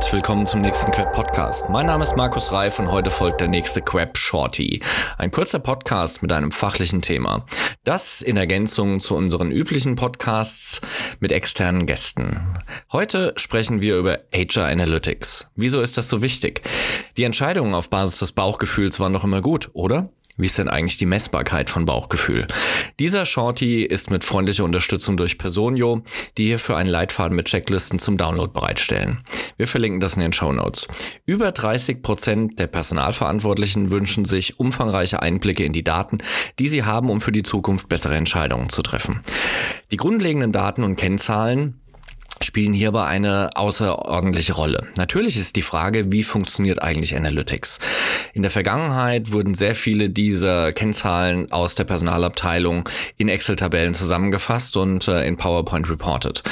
herzlich willkommen zum nächsten Queb Podcast. Mein Name ist Markus Reif und heute folgt der nächste Queb Shorty. Ein kurzer Podcast mit einem fachlichen Thema. Das in Ergänzung zu unseren üblichen Podcasts mit externen Gästen. Heute sprechen wir über HR Analytics. Wieso ist das so wichtig? Die Entscheidungen auf Basis des Bauchgefühls waren doch immer gut, oder? Wie ist denn eigentlich die Messbarkeit von Bauchgefühl? Dieser Shorty ist mit freundlicher Unterstützung durch Personio, die hierfür einen Leitfaden mit Checklisten zum Download bereitstellen. Wir verlinken das in den Show Notes. Über 30 Prozent der Personalverantwortlichen wünschen sich umfangreiche Einblicke in die Daten, die sie haben, um für die Zukunft bessere Entscheidungen zu treffen. Die grundlegenden Daten und Kennzahlen spielen hierbei eine außerordentliche Rolle. Natürlich ist die Frage, wie funktioniert eigentlich Analytics? In der Vergangenheit wurden sehr viele dieser Kennzahlen aus der Personalabteilung in Excel-Tabellen zusammengefasst und äh, in PowerPoint reported.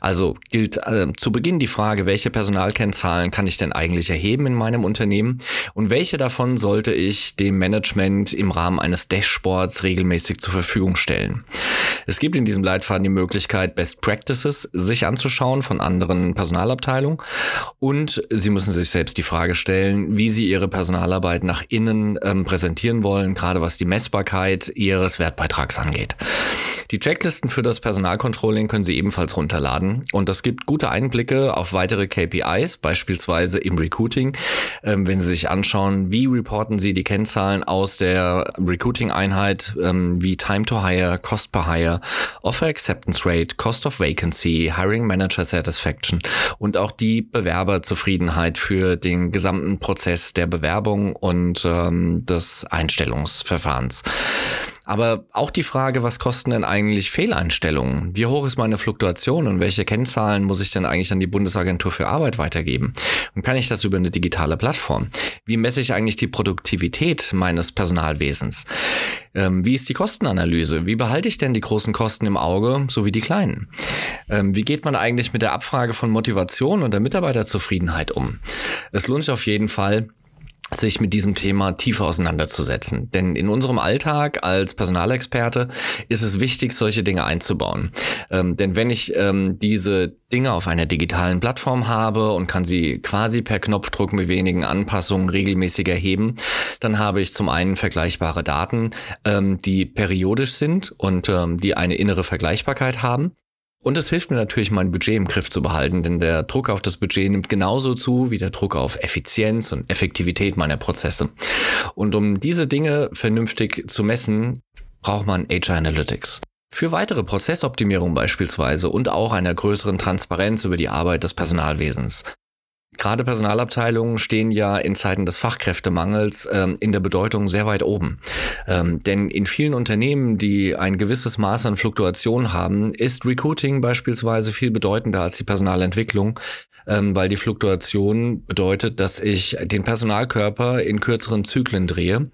Also gilt äh, zu Beginn die Frage, welche Personalkennzahlen kann ich denn eigentlich erheben in meinem Unternehmen und welche davon sollte ich dem Management im Rahmen eines Dashboards regelmäßig zur Verfügung stellen. Es gibt in diesem Leitfaden die Möglichkeit, Best Practices sich anzuschauen anzuschauen von anderen Personalabteilungen. Und Sie müssen sich selbst die Frage stellen, wie Sie Ihre Personalarbeit nach innen ähm, präsentieren wollen, gerade was die Messbarkeit Ihres Wertbeitrags angeht. Die Checklisten für das Personalcontrolling können Sie ebenfalls runterladen und das gibt gute Einblicke auf weitere KPIs, beispielsweise im Recruiting. Ähm, wenn Sie sich anschauen, wie reporten Sie die Kennzahlen aus der Recruiting-Einheit, ähm, wie Time to Hire, Cost per Hire, Offer Acceptance Rate, Cost of Vacancy, Hiring Manager Satisfaction und auch die Bewerberzufriedenheit für den gesamten Prozess der Bewerbung und ähm, des Einstellungsverfahrens. Aber auch die Frage, was kosten denn eigentlich Fehleinstellungen? Wie hoch ist meine Fluktuation und welche Kennzahlen muss ich denn eigentlich an die Bundesagentur für Arbeit weitergeben? Und kann ich das über eine digitale Plattform? Wie messe ich eigentlich die Produktivität meines Personalwesens? Ähm, wie ist die Kostenanalyse? Wie behalte ich denn die großen Kosten im Auge sowie die kleinen? Ähm, wie geht man eigentlich mit der Abfrage von Motivation und der Mitarbeiterzufriedenheit um? Es lohnt sich auf jeden Fall, sich mit diesem Thema tiefer auseinanderzusetzen. Denn in unserem Alltag als Personalexperte ist es wichtig, solche Dinge einzubauen. Ähm, denn wenn ich ähm, diese Dinge auf einer digitalen Plattform habe und kann sie quasi per Knopfdruck mit wenigen Anpassungen regelmäßig erheben, dann habe ich zum einen vergleichbare Daten, ähm, die periodisch sind und ähm, die eine innere Vergleichbarkeit haben. Und es hilft mir natürlich, mein Budget im Griff zu behalten, denn der Druck auf das Budget nimmt genauso zu wie der Druck auf Effizienz und Effektivität meiner Prozesse. Und um diese Dinge vernünftig zu messen, braucht man HR Analytics. Für weitere Prozessoptimierung beispielsweise und auch einer größeren Transparenz über die Arbeit des Personalwesens Gerade Personalabteilungen stehen ja in Zeiten des Fachkräftemangels ähm, in der Bedeutung sehr weit oben. Ähm, denn in vielen Unternehmen, die ein gewisses Maß an Fluktuation haben, ist Recruiting beispielsweise viel bedeutender als die Personalentwicklung, ähm, weil die Fluktuation bedeutet, dass ich den Personalkörper in kürzeren Zyklen drehe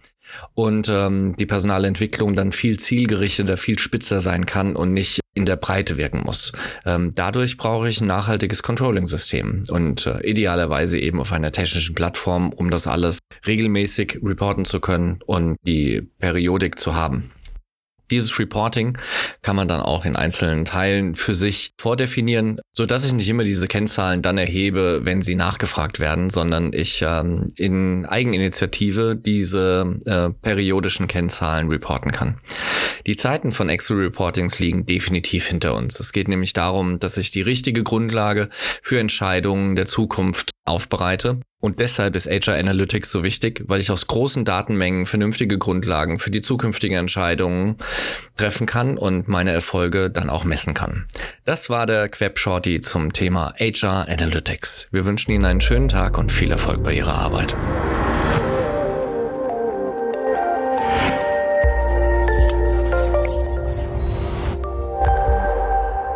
und ähm, die Personalentwicklung dann viel zielgerichteter, viel spitzer sein kann und nicht in der Breite wirken muss. Ähm, dadurch brauche ich ein nachhaltiges Controlling-System und äh, idealerweise eben auf einer technischen Plattform, um das alles regelmäßig reporten zu können und die Periodik zu haben. Dieses Reporting kann man dann auch in einzelnen Teilen für sich vordefinieren, so dass ich nicht immer diese Kennzahlen dann erhebe, wenn sie nachgefragt werden, sondern ich ähm, in Eigeninitiative diese äh, periodischen Kennzahlen reporten kann. Die Zeiten von Excel-Reportings liegen definitiv hinter uns. Es geht nämlich darum, dass ich die richtige Grundlage für Entscheidungen der Zukunft aufbereite. Und deshalb ist HR Analytics so wichtig, weil ich aus großen Datenmengen vernünftige Grundlagen für die zukünftigen Entscheidungen treffen kann und meine Erfolge dann auch messen kann. Das war der Queb Shorty zum Thema HR Analytics. Wir wünschen Ihnen einen schönen Tag und viel Erfolg bei Ihrer Arbeit.